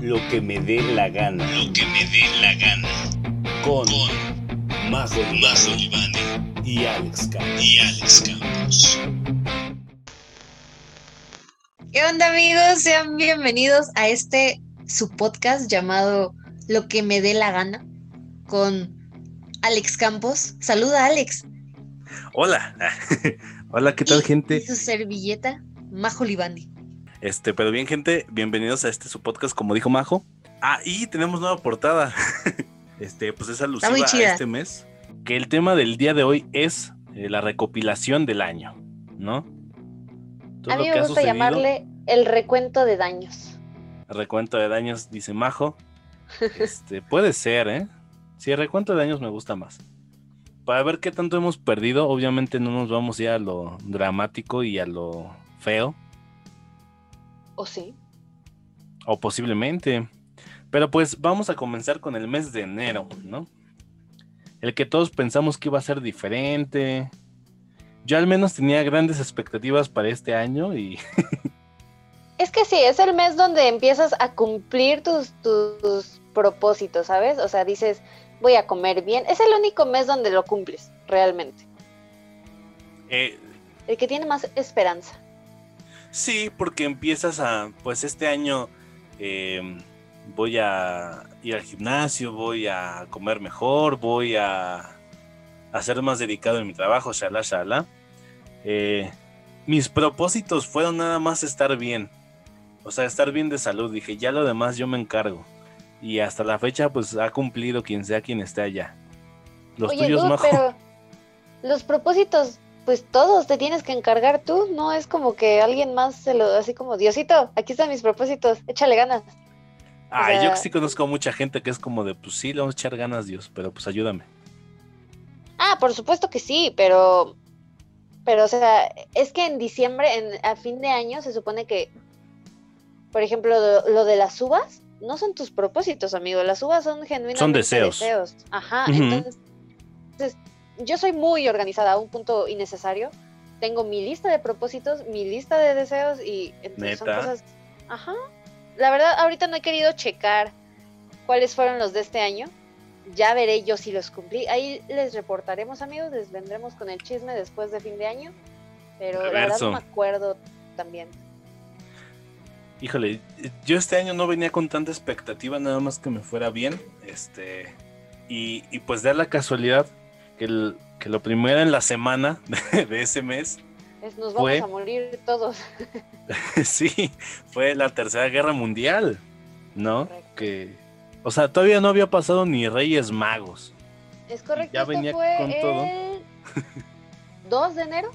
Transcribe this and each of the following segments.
Lo que me dé la gana. Lo que me dé la gana. Con, Con Libane Libane y Alex Campos. y Alex Campos. ¿Qué onda amigos? Sean bienvenidos a este su podcast llamado Lo que me dé la gana con Alex Campos. Saluda Alex. Hola. Hola, ¿qué tal, Y- gente? Y su servilleta, Majo Libani. Este, pero bien, gente, bienvenidos a este su podcast, como dijo Majo. Ah, y tenemos nueva portada. Este, pues es alusiva a este mes. Que el tema del día de hoy es eh, la recopilación del año, ¿no? Todo A mí me gusta llamarle el recuento de daños. Recuento de daños, dice Majo. Este, puede ser, ¿eh? Sí, el recuento de daños me gusta más. Para ver qué tanto hemos perdido, obviamente no nos vamos ya a lo dramático y a lo feo. ¿O sí? O posiblemente. Pero pues vamos a comenzar con el mes de enero, ¿no? El que todos pensamos que iba a ser diferente. Yo al menos tenía grandes expectativas para este año y Es que sí, es el mes donde empiezas a cumplir tus, tus propósitos, ¿sabes? O sea, dices, voy a comer bien. Es el único mes donde lo cumples, realmente. eh, El que tiene más esperanza. Sí, porque empiezas a, pues este año eh, voy a ir al gimnasio, voy a comer mejor, voy a, a ser más dedicado en mi trabajo, shala, shala. Eh, mis propósitos fueron nada más estar bien. O sea, estar bien de salud. Dije, ya lo demás yo me encargo. Y hasta la fecha, pues ha cumplido quien sea quien esté allá. Los Oye, tuyos, Dude, Majo. pero los propósitos, pues todos te tienes que encargar tú. No es como que alguien más se lo, así como, Diosito, aquí están mis propósitos, échale ganas. Ay, yo sea- sí conozco a mucha gente que es como de, pues sí, le vamos a echar ganas, Dios, pero pues ayúdame. Ah, por supuesto que sí, pero, pero, o sea, es que en diciembre, en, a fin de año, se supone que, por ejemplo, lo, lo de las uvas no son tus propósitos, amigo. Las uvas son genuinamente Son deseos. Ajá, Ujú. entonces, yo soy muy organizada a un punto innecesario. Tengo mi lista de propósitos, mi lista de deseos y entonces son cosas. Ajá. La verdad, ahorita no he querido checar cuáles fueron los de este año. Ya veré yo si los cumplí. Ahí les reportaremos, amigos. Les vendremos con el chisme después de fin de año. Pero la verdad Reverso. no me acuerdo también. Híjole, yo este año no venía con tanta expectativa, nada más que me fuera bien. Este, y, y pues da la casualidad que, el- que lo primero en la semana de, de ese mes, Es, nos vamos Fue- a morir todos. sí, fue la Tercera Guerra Mundial, ¿no? Correcto. Que, o sea, todavía no había pasado ni Reyes Magos. Es correcto. Ya venía fue con todo. el 2 de enero.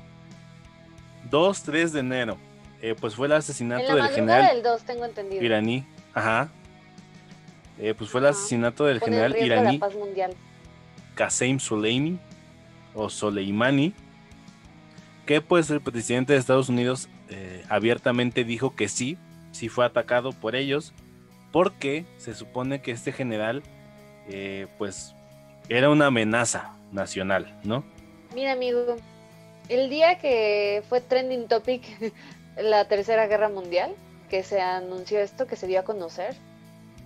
2, 3 de enero, eh, pues fue el En asesinato la del general del 2, tengo entendido. iraní. Ajá. Eh, pues fue el asesinato del Con el general de iraní la paz mundial. Qasem Soleimani o Soleimani, que pues el presidente de Estados Unidos eh, abiertamente dijo que sí, sí fue atacado por ellos, porque se supone que este general eh, pues era una amenaza nacional, ¿no? Mira, amigo, el día que fue trending topic la Tercera Guerra Mundial, que se anunció esto, que se dio a conocer,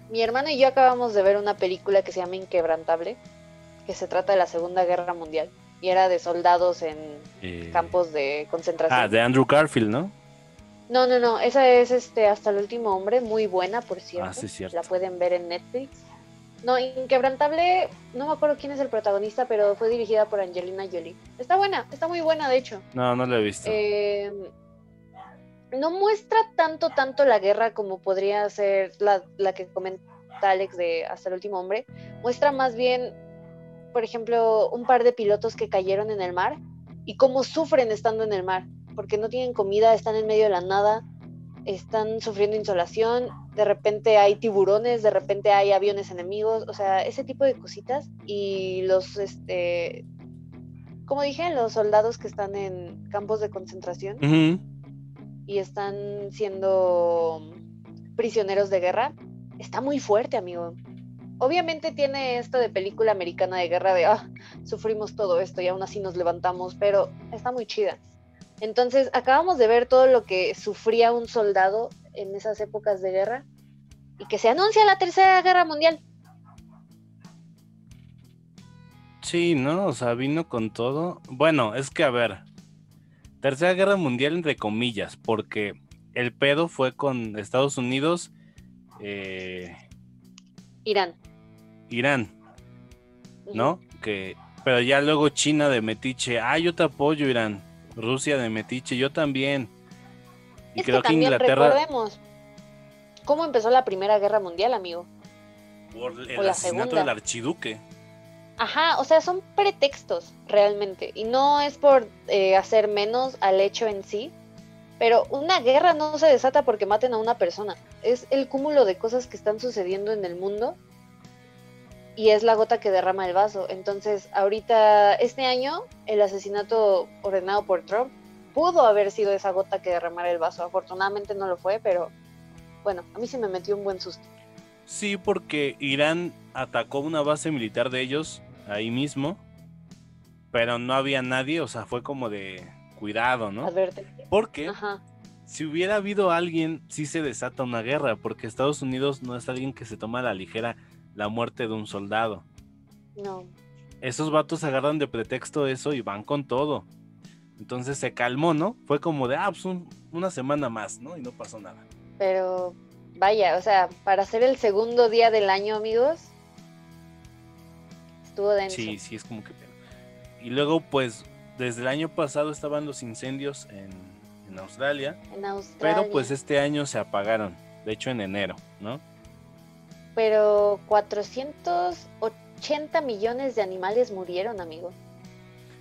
mi hermano y yo acabamos de ver una película que se llama Inquebrantable, que se trata de la Segunda Guerra Mundial, y era de soldados en Eh, campos de concentración. ah, de Andrew Garfield, ¿no? No, no, no, esa es este Hasta el último hombre, muy buena, por cierto. Ah, sí, cierto. La pueden ver en Netflix. No, Inquebrantable, no me acuerdo quién es el protagonista, pero fue dirigida por Angelina Jolie. Está buena, está muy buena, de hecho. No, no lo he visto. Eh, no muestra tanto, tanto la guerra como podría ser la, la que comenta Alex de Hasta el último hombre. Muestra más bien, por ejemplo, un par de pilotos que cayeron en el mar y cómo sufren estando en el mar, porque no tienen comida, están en medio de la nada, están sufriendo insolación, de repente hay tiburones, de repente hay aviones enemigos, o sea, ese tipo de cositas y los, este, como dije, los soldados que están en campos de concentración y están siendo prisioneros de guerra, está muy fuerte, amigo. Obviamente tiene esto de película americana de guerra de, ah, sufrimos todo esto y aún así nos levantamos, pero está muy chida. Entonces, acabamos de ver todo lo que sufría un soldado en esas épocas de guerra y que se anuncia la tercera guerra mundial. Sí, ¿no? O sea, vino con todo. Bueno, es que a ver, Tercera Guerra Mundial entre comillas, porque el pedo fue con Estados Unidos, eh, Irán. Irán. ¿no? Que, pero ya luego China de Metiche, ah, yo te apoyo, Irán. Rusia de Metiche, yo también. Y Es creo que, también Inglaterra, recordemos cómo empezó la Primera Guerra Mundial, amigo. por o el la asesinato segunda. del archiduque. Ajá, o sea, son pretextos realmente. Y no es por eh, hacer menos al hecho en sí. Pero una guerra no se desata porque maten a una persona. Es el cúmulo de cosas que están sucediendo en el mundo. Y es la gota que derrama el vaso. Entonces, ahorita, este año, el asesinato ordenado por Trump pudo haber sido esa gota que derramara el vaso. Afortunadamente no lo fue, pero bueno, a mí se me metió un buen susto. Sí, porque Irán atacó una base militar de ellos ahí mismo, pero no había nadie, o sea, fue como de cuidado, ¿no? Porque Ajá. si hubiera habido alguien, sí se desata una guerra, porque Estados Unidos no es alguien que se toma a la ligera la muerte de un soldado. No. Esos vatos agarran de pretexto eso y van con todo. Entonces se calmó, ¿no? Fue como de, ah, pues un- una semana más, ¿no? Y no pasó nada. Pero vaya, o sea, para ser el segundo día del año, amigos, estuvo denso. Sí, sí, es como que... Y luego, pues, desde el año pasado estaban los incendios en, en Australia, En Australia. pero pues este año se apagaron, de hecho en enero, ¿no? Pero 480 millones de animales murieron, amigo.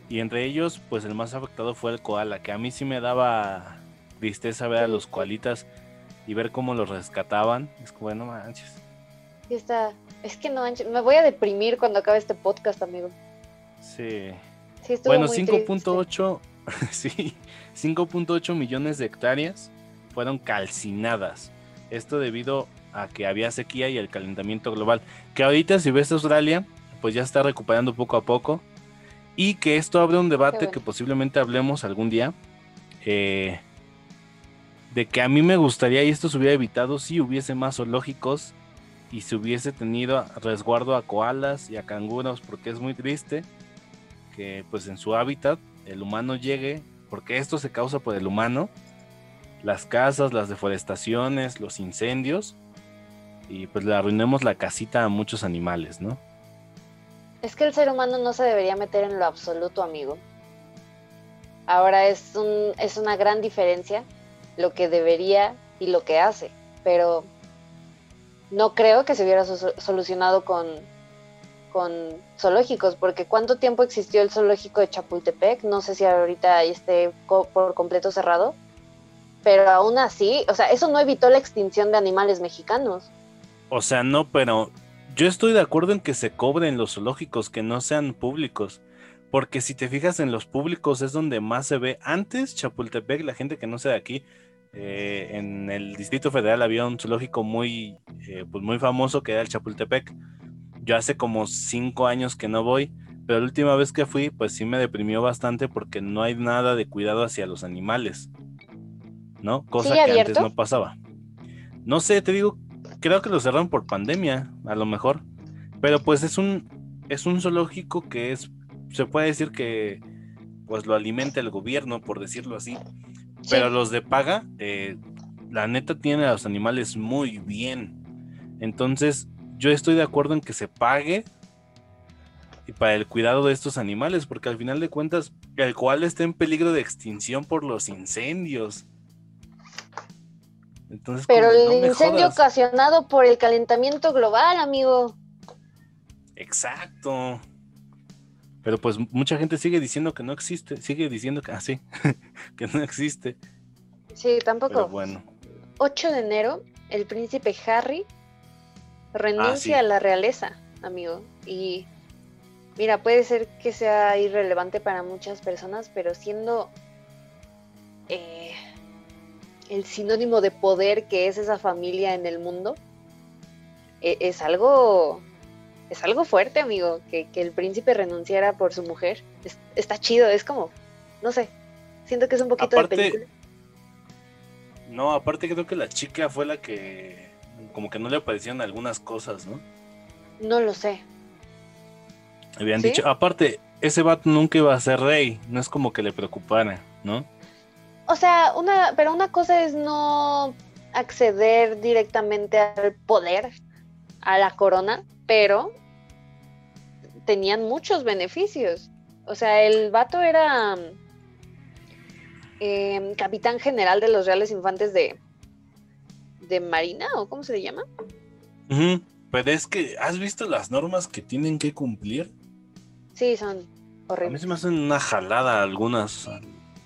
Y entre ellos, pues el más afectado fue el koala, que a mí sí me daba tristeza ver a los koalitas y ver cómo los rescataban. Es como, no manches. Sí está... Es que no, manches, me voy a deprimir cuando acabe este podcast, amigo. Sí. Sí, Bueno, muy triste. 5.8 sí, 5.8 millones de hectáreas fueron calcinadas. Esto debido a que había sequía y el calentamiento global. Que ahorita si ves Australia, pues ya está recuperando poco a poco. Y que esto abre un debate bueno. que posiblemente hablemos algún día. eh, de que a mí me gustaría, y esto se hubiera evitado si hubiese más zoológicos y se hubiese tenido resguardo a koalas y a canguros, porque es muy triste que pues en su hábitat el humano llegue, porque esto se causa por el humano, las casas, las deforestaciones, los incendios, y pues le arruinemos la casita a muchos animales, ¿no? Es que el ser humano no se debería meter en lo absoluto, amigo. Ahora es, un, es una gran diferencia lo que debería y lo que hace, pero no creo que se hubiera so- solucionado con, con zoológicos, porque ¿cuánto tiempo existió el zoológico de Chapultepec? No sé si ahorita esté por completo cerrado, pero aún así, o sea, eso no evitó la extinción de animales mexicanos. O sea, no, pero yo estoy de acuerdo en que se cobren los zoológicos, que no sean públicos. Porque si te fijas en los públicos es donde más se ve. Antes, Chapultepec, la gente que no sea de aquí, eh, en el Distrito Federal había un zoológico muy, eh, pues muy famoso que era el Chapultepec. Yo hace como cinco años que no voy, pero la última vez que fui, pues sí me deprimió bastante porque no hay nada de cuidado hacia los animales. ¿No? Cosa ¿Sigue que antes no pasaba. No sé, te digo, creo que lo cerraron por pandemia, a lo mejor. Pero pues es un es un zoológico que es se puede decir que pues lo alimenta el gobierno, por decirlo así. Pero los de paga, eh, la neta tiene a los animales muy bien. Entonces, yo estoy de acuerdo en que se pague y para el cuidado de estos animales, porque al final de cuentas, el cual está en peligro de extinción por los incendios. Entonces, Pero el "No me incendio jodas". ocasionado por el calentamiento global, amigo. Exacto. Pero pues mucha gente sigue diciendo que no existe, sigue diciendo que así, que no existe. Sí, tampoco. Pero bueno, 8 de enero, el príncipe Harry renuncia Ah, sí. a la realeza, amigo. Y mira, puede ser que sea irrelevante para muchas personas, pero siendo eh, el sinónimo de poder que es esa familia en el mundo, e- es algo es algo fuerte, amigo, que, que el príncipe renunciara por su mujer. Es- está chido, es como, no sé, siento que es un poquito Aparte- de película. no, aparte creo que la chica fue la que como que no le parecían algunas cosas, ¿no? No lo sé. Habían ¿Sí? dicho, aparte, ese vato nunca iba a ser rey, no es como que le preocupara, ¿no? O sea, una, pero una cosa es no acceder directamente al poder, a la corona, pero tenían muchos beneficios. O sea, el vato era em, capitán general de los Reales Infantes de, de Marina, o cómo se le llama. Pero es que, ¿has visto las normas que tienen que cumplir? Sí, son A mí horribles. se me hacen una jalada algunas.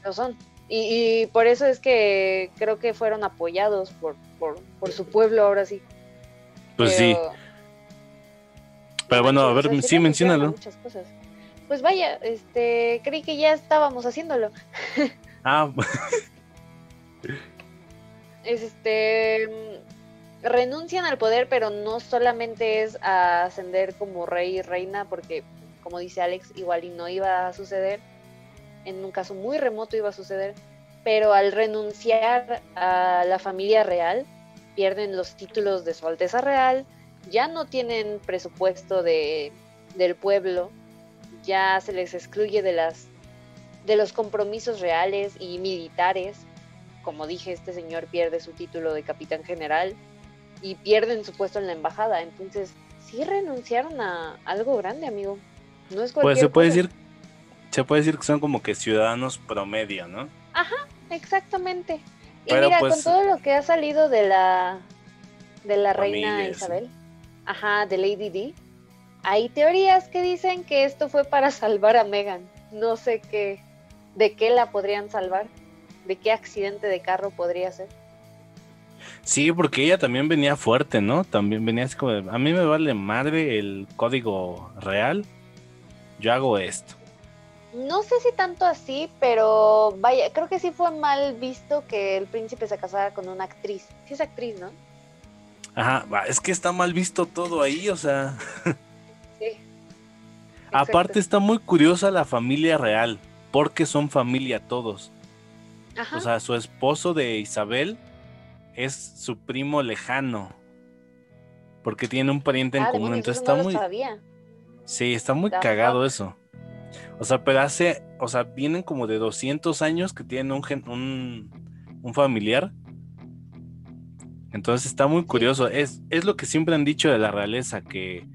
Lo son. Y, y por eso es que creo que fueron apoyados por, por, por su pueblo ahora sí. Pues sí, pero bueno, a ver, Manches, sí, renunciaron a menciónalo. muchas cosas. Pues vaya, este, creí que ya estábamos haciéndolo. Ah, Es este renuncian al poder, pero no solamente es a ascender como rey y reina, porque como dice Alex, igual y no iba a suceder. En un caso muy remoto iba a suceder. Pero al renunciar a la familia real, pierden los títulos de su Alteza Real, ya no tienen presupuesto de, del pueblo, ya se les excluye de las de los compromisos reales y militares. Como dije, este señor pierde su título de capitán general y pierden su puesto en la embajada. Entonces, sí renunciaron a algo grande, amigo. No es pues cualquier se puede cosa. decir, se puede decir que son como que ciudadanos promedio, ¿no? Exactamente. Y Pero, mira, pues, con todo lo que ha salido de la de la reina. Isabel, ajá, de Lady D, hay teorías que dicen que esto fue para salvar a Megan. No sé qué, de qué la podrían salvar, de qué accidente de carro podría ser. Sí, porque ella también venía fuerte, ¿no? También venía así como, a mí me vale madre el código real, yo hago esto. No sé si tanto así, pero vaya, creo que sí fue mal visto que el príncipe se casara con una actriz. Sí es actriz, ¿no? Ajá, es que está mal visto todo ahí, o sea, Sí. aparte está muy curiosa la familia real, porque son familia todos. Ajá. O sea, su esposo de Isabel es su primo lejano. Porque tiene un pariente en Ah, común. Entonces no está lo muy. sabía. Sí, está muy cagado eso. O sea, pero hace. O sea, vienen como de 200 años que tienen un, gen- un, un familiar. Entonces está muy curioso. Es, es lo que siempre han dicho de la realeza: que,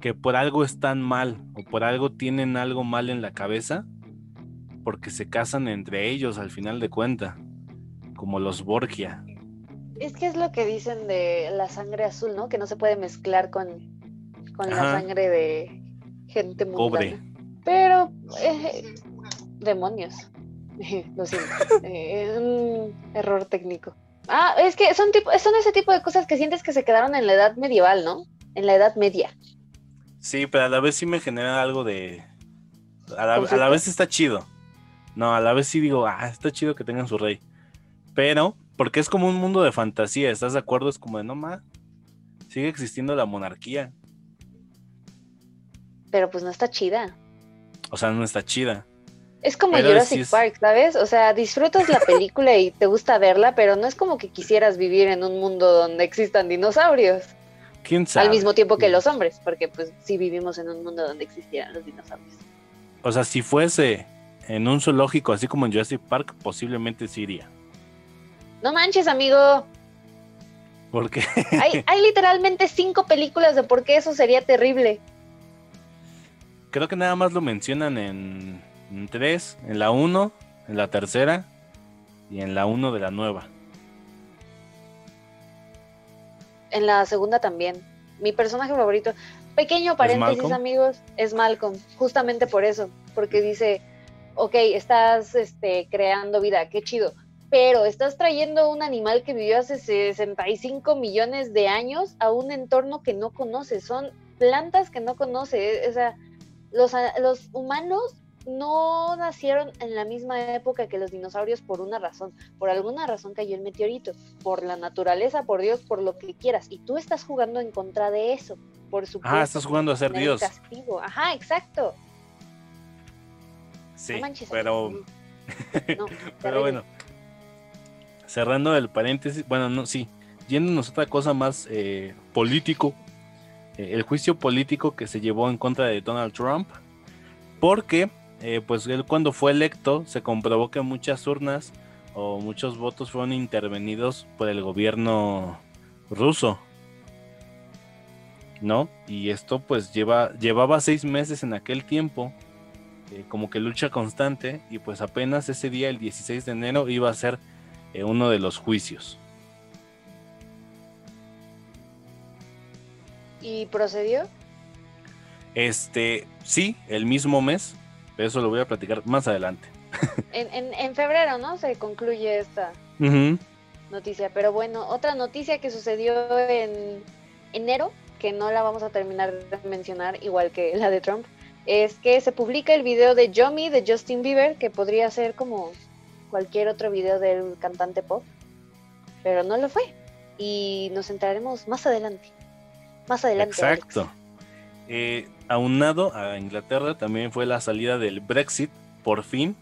que por algo están mal o por algo tienen algo mal en la cabeza. Porque se casan entre ellos al final de cuenta. Como los Borgia. Es que es lo que dicen de la sangre azul, ¿no? Que no se puede mezclar con, con la sangre de gente mundana. Cobre. Pero, eh, demonios. Lo siento. Eh, un error técnico. Ah, es que son, tipo, son ese tipo de cosas que sientes que se quedaron en la edad medieval, ¿no? En la edad media. Sí, pero a la vez sí me genera algo de. A la, a ¿Conflicto? la vez está chido. No, a la vez sí digo, ah, está chido que tengan su rey. Pero, porque es como un mundo de fantasía, ¿estás de acuerdo? Es como de, no más. Sigue existiendo la monarquía. Pero pues no está chida. O sea, no está chida. Es como Pero Jurassic sí es- Park, ¿sabes? O sea, disfrutas la película y te gusta verla, pero no es como que quisieras vivir en un mundo donde existan dinosaurios. ¿Quién sabe? Al mismo tiempo que los hombres, porque pues sí vivimos en un mundo donde existieran los dinosaurios. O sea, si fuese en un zoológico, así como en Jurassic Park, posiblemente sí iría. No manches, amigo. Porque Hay, hay literalmente cinco películas de por qué eso sería terrible. Creo que nada más lo mencionan en, en tres, en la uno, en la tercera y en la uno de la nueva. En la segunda también. Mi personaje favorito, pequeño paréntesis, Malcolm? amigos, es Malcolm. Justamente por eso, porque dice, ok, estás este, creando vida, qué chido. Pero estás trayendo un animal que vivió hace 65 millones de años a un entorno que no conoce. Son plantas que no conoce. O sea, los, los humanos no nacieron en la misma época que los dinosaurios por una razón. Por alguna razón cayó el meteorito. Por la naturaleza, por Dios, por lo que quieras. Y tú estás jugando en contra de eso. Por supuesto. Ah, estás jugando a ser Dios. castigo. Ajá, exacto. Sí, no manches. pero. No, pero bueno. Cerrando el paréntesis, bueno, no, sí. yéndonos a otra cosa más eh, político, eh, el juicio político que se llevó en contra de Donald Trump, porque eh, pues él cuando fue electo se comprobó que muchas urnas o muchos votos fueron intervenidos por el gobierno ruso. ¿No? Y esto pues lleva, llevaba seis meses en aquel tiempo, eh, como que lucha constante, y pues apenas ese día, el 16 de enero, iba a ser uno de los juicios. ¿Y procedió? Este, sí, el mismo mes, pero eso lo voy a platicar más adelante. En, en, en febrero, ¿no? Se concluye esta noticia. Pero bueno, otra noticia que sucedió en enero, que no la vamos a terminar de mencionar, igual que la de Trump, es que se publica el video de Yomi de Justin Bieber, que podría ser como cualquier otro video del cantante pop, pero no lo fue. Y nos entraremos más adelante. Más adelante. Exacto. Eh, aunado a Inglaterra también fue la salida del Brexit, por fin,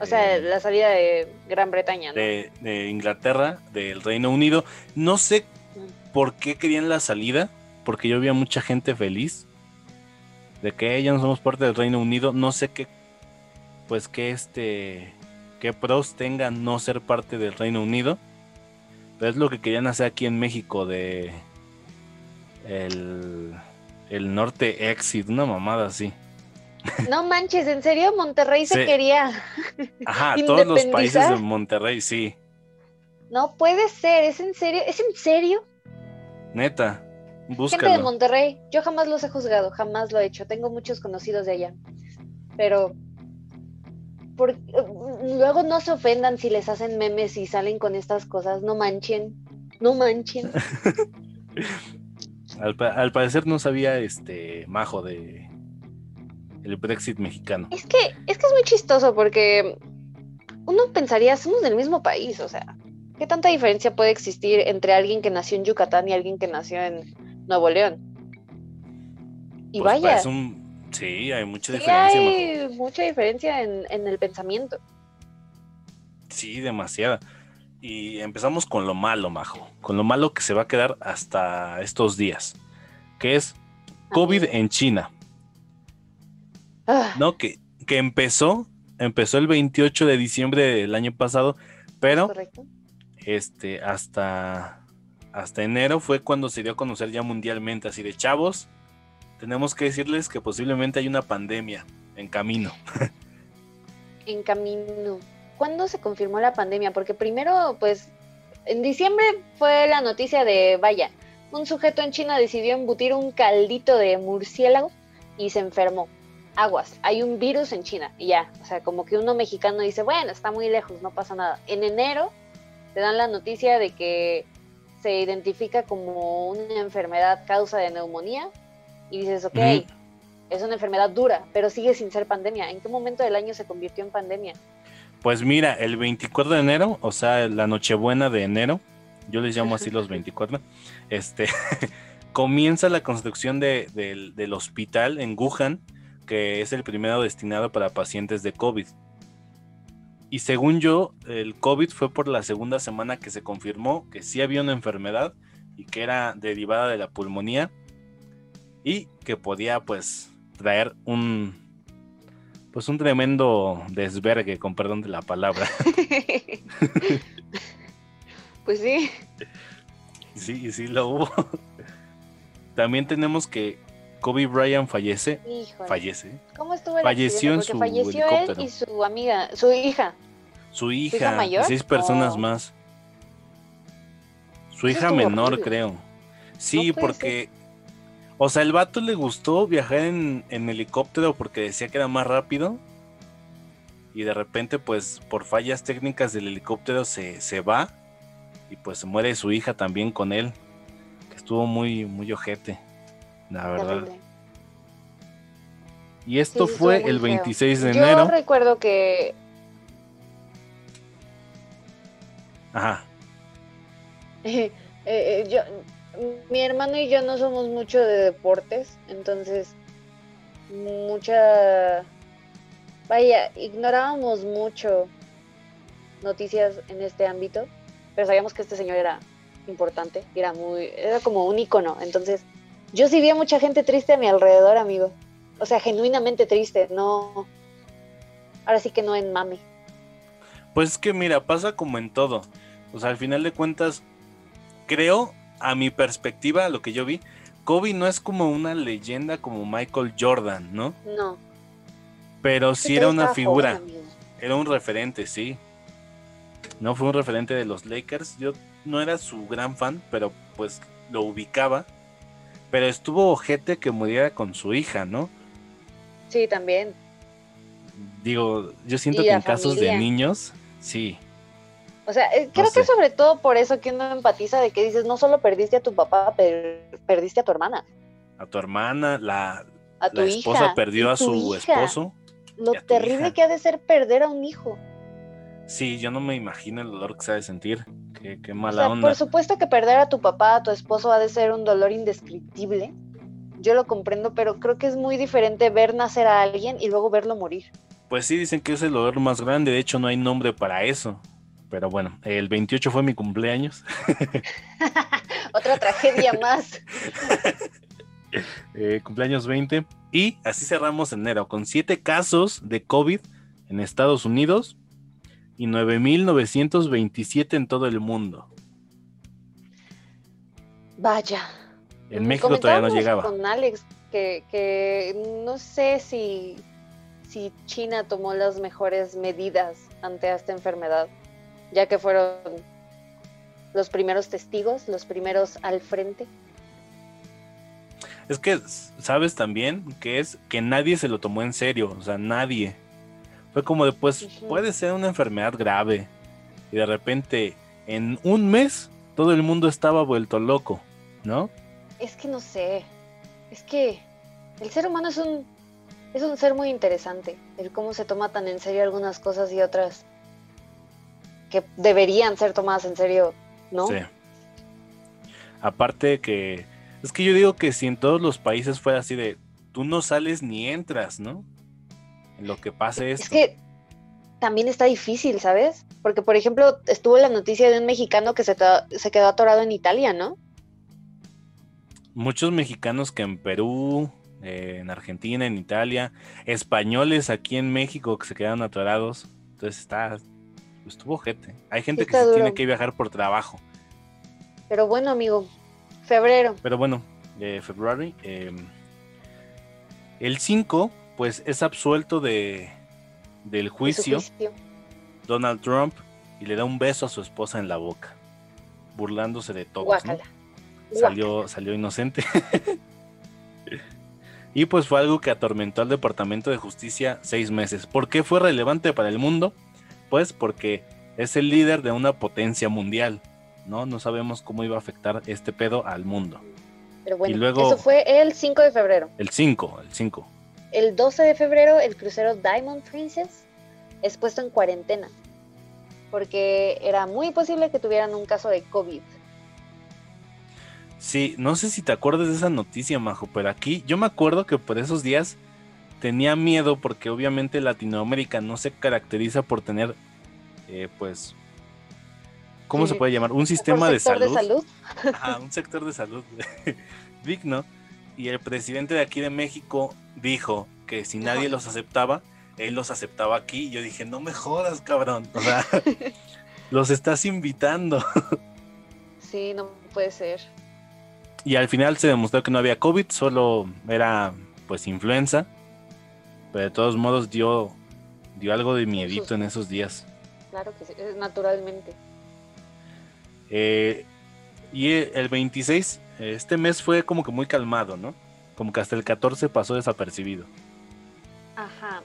O sea, Eh, la salida de Gran Bretaña, ¿no? de, de Inglaterra, del Reino Unido. No sé por qué querían la salida, porque yo vi a mucha gente feliz de que ya no somos parte del Reino Unido. No sé qué, pues qué este, qué pros tenga no ser parte del Reino Unido. Pero es lo que querían hacer aquí en México de el, el norte exit, una mamada así. No manches, ¿en serio? Monterrey se quería. Ajá, todos los países de Monterrey, sí. No puede ser, ¿es en serio? ¿Es en serio? Neta, Gente de búscalo. Monterrey, yo jamás los he juzgado, jamás lo he hecho. Tengo muchos conocidos de allá. Pero por- luego no se ofendan si les hacen memes y salen con estas cosas. No manchen, no manchen. Al, pa- al parecer no sabía este majo de el Brexit mexicano. Es que, es que es muy chistoso porque uno pensaría, somos del mismo país, o sea, ¿qué tanta diferencia puede existir entre alguien que nació en Yucatán y alguien que nació en Nuevo León? Y Pues, vaya, es un- sí, hay mucha sí diferencia. majo. hay mucha diferencia en, en el pensamiento. Sí, demasiada. Y empezamos con lo malo, majo. Con lo malo que se va a quedar hasta estos días. Que es COVID en China. Ah, No, que, que empezó, empezó el 28 de diciembre del año pasado, pero correcto. este hasta hasta enero fue cuando se dio a conocer ya mundialmente así de chavos tenemos que decirles que posiblemente hay una pandemia en camino En camino. ¿Cuándo se confirmó la pandemia? Porque primero, pues, en diciembre fue la noticia de, vaya, un sujeto en China decidió embutir un caldito de murciélago y se enfermó. Aguas, hay un virus en China y ya, o sea, como que uno mexicano dice, bueno, está muy lejos, no pasa nada. En enero te dan la noticia de que se identifica como una enfermedad causa de neumonía y dices, ok, es una enfermedad dura, pero sigue sin ser pandemia. ¿En qué momento del año se convirtió en pandemia? Pues mira el 24 de enero o sea la nochebuena de enero yo les llamo así los 24 este comienza la construcción de- del, del hospital en Wuhan que es el primero destinado para pacientes de COVID. Y según yo el COVID fue por la segunda semana que se confirmó que sí había una enfermedad y que era derivada de la pulmonía y que podía pues traer un pues un tremendo desvergue con perdón de la palabra pues sí. sí sí lo hubo también tenemos que Kobe Bryant fallece Híjole. fallece ¿Cómo estuvo el Falleció en su falleció él helicóptero. y su amiga, su hija. su hija, hija mayor? seis personas Oh. más su hija menor horrible. creo sí No porque o sea el vato le gustó viajar en, en helicóptero porque decía que era más rápido. Y de repente pues por fallas técnicas del helicóptero se, se va. Y pues muere su hija también con él. Que estuvo muy muy ojete la verdad. Terrible. y esto Sí, fue el feo. 26 de Yo enero. recuerdo que ajá. Eh, eh, yo, mi hermano y yo no somos mucho de deportes, entonces mucha, vaya, ignorábamos mucho noticias en este ámbito, pero sabíamos que este señor era importante, era muy, era como un icono. Entonces, yo sí vi a mucha gente triste a mi alrededor, amigo. O sea, genuinamente triste, no. Ahora sí que no en mami. Pues es que mira, pasa como en todo. O sea, al final de cuentas, creo, a mi perspectiva, lo que yo vi, Kobe no es como una leyenda como Michael Jordan, ¿no? No. Pero sí era una figura, era un referente, sí. No fue un referente de los Lakers. Yo no era su gran fan, pero pues lo ubicaba. Pero estuvo ojete que muriera con su hija, ¿no? Sí, también. Digo, yo siento Y que en casos de niños, sí. O sea, eh, creo sé. que sobre todo por eso que uno empatiza de que dices, no solo perdiste a tu papá, pero perdiste a tu hermana, A tu hermana, la, a tu la hija. esposa perdió a su hija. esposo. Lo terrible hija. que ha de ser perder a un hijo. Sí, yo no me imagino el dolor que se ha de sentir. Qué, qué O mala sea, onda. por supuesto que perder a tu papá, a tu esposo, ha de ser un dolor indescriptible. Yo lo comprendo, pero creo que es muy diferente ver nacer a alguien y luego verlo morir. Pues sí, dicen que es el dolor más grande. De hecho, no hay nombre para eso. Pero bueno, el 28 fue mi cumpleaños. Otra tragedia más. eh, cumpleaños 20. Y así cerramos enero con 7 casos de COVID en Estados Unidos y 9.927 en todo el mundo. Vaya. En México todavía no llegaba. Con Alex, que, que no sé si, si China tomó las mejores medidas ante esta enfermedad, ya que fueron los primeros testigos, los primeros al frente. Es que sabes también que es que nadie se lo tomó en serio, o sea, nadie. Fue como de, pues, puede ser una enfermedad grave. Y de repente, en un mes, todo el mundo estaba vuelto loco, ¿no? Es que no sé, es que el ser humano es un, es un ser muy interesante, el cómo se toma tan en serio algunas cosas y otras que deberían ser tomadas en serio, ¿no? Sí. Aparte que, es que yo digo que si en todos los países fuera así de, tú no sales ni entras, ¿no? En lo que pase esto. Es que también está difícil, ¿sabes? Porque, por ejemplo, estuvo la noticia de un mexicano que se, se quedó atorado en Italia, ¿no? Muchos mexicanos que en Perú, eh, en Argentina, en Italia, españoles aquí en México que se quedaron atorados. Entonces está, estuvo gente. Hay gente que se tiene que viajar por trabajo. Pero bueno, amigo, febrero. Pero bueno, eh, February. eh, el 5, pues es absuelto de, del de juicio. Donald Trump y le da un beso a su esposa en la boca, burlándose de. Guácala. Salió, salió inocente. y pues fue algo que atormentó al Departamento de Justicia seis meses. ¿Por qué fue relevante para el mundo? Pues porque es el líder de una potencia mundial. ¿no? no sabemos cómo iba a afectar este pedo al mundo. Pero bueno, Y luego- eso fue el 5 de febrero. El 5, el 5. El 12 de febrero, el crucero Diamond Princess es puesto en cuarentena. Porque era muy posible que tuvieran un caso de COVID. Sí, no sé si te acuerdas de esa noticia, Majo, pero aquí yo me acuerdo que por esos días tenía miedo porque obviamente Latinoamérica no se caracteriza por tener, eh, pues, ¿cómo Sí, se puede llamar? Un sistema de sector salud, Ajá, un sector de salud digno. Y el presidente de aquí de México dijo que si nadie los aceptaba, él los aceptaba aquí. Y yo dije, no me jodas, cabrón. O sea, los estás invitando. Sí, no puede ser. Y al final se demostró que no había COVID, solo era pues influenza. Pero de todos modos dio, dio algo de miedito en esos días. Claro que sí, naturalmente. Eh, y el 26, este mes fue como que muy calmado, ¿no? Como que hasta el 14 pasó desapercibido. Ajá.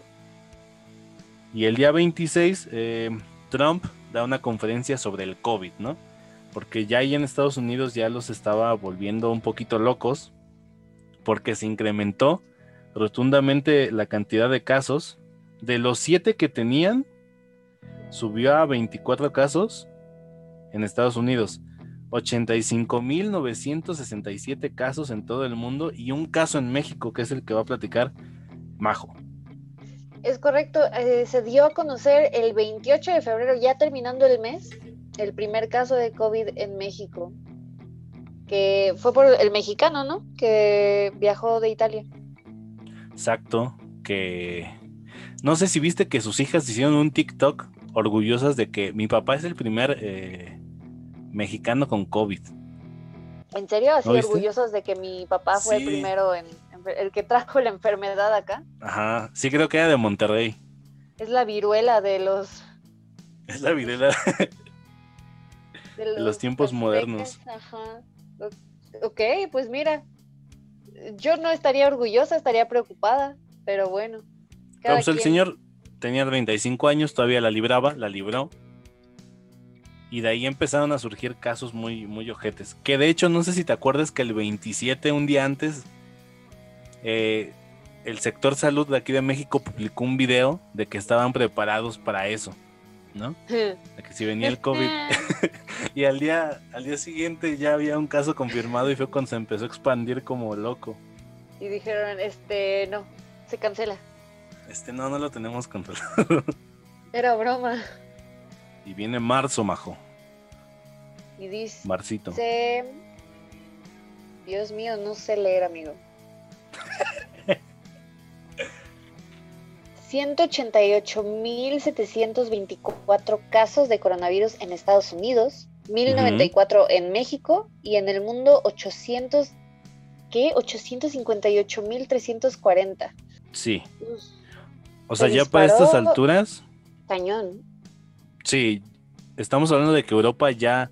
Y el día 26, eh, Trump da una conferencia sobre el COVID, ¿no? Porque ya ahí en Estados Unidos ya los estaba volviendo un poquito locos, porque se incrementó rotundamente la cantidad de casos. De los 7 que tenían, subió a 24 casos en Estados Unidos. 85.967 casos en todo el mundo y un caso en México, que es el que va a platicar Majo. Es correcto, eh, se dio a conocer el 28 de febrero, ya terminando el mes, el primer caso de COVID en México. que fue por el mexicano, ¿no? Que viajó de Italia. Exacto, que no sé si viste que sus hijas hicieron un TikTok orgullosas de que mi papá es el primer eh, mexicano con COVID. ¿En serio? Así ¿No orgullosos de que mi papá fue Sí. el primero en, en- el que trajo la enfermedad acá. Ajá, sí creo que era de Monterrey. Es la viruela de los Es la viruela. de los los tiempos modernos. Ajá. Ok, pues mira, yo no estaría orgullosa, estaría preocupada, pero bueno. Cada pues el quien. señor tenía 35 años, todavía la libraba, la libró. Y de ahí empezaron a surgir casos muy, muy ojetes. Que de hecho, no sé si te acuerdas que el 27, un día antes, eh, el sector salud de aquí de México publicó un video de que estaban preparados para eso, ¿no? De que si venía el COVID. y al día, al día siguiente ya había un caso confirmado y fue cuando se empezó a expandir como loco. y dijeron, este, no, se cancela. Este no, no lo tenemos controlado. Era broma. y viene marzo, majo. Y dice, Marcito. Dios mío, no sé leer, amigo. 188.724 casos de coronavirus en Estados Unidos, 1094 en México y en el mundo 800 ¿qué? 858.340. Sí. Uf, O sea, Se ya para estas alturas, Cañón. sí, estamos hablando de que Europa ya,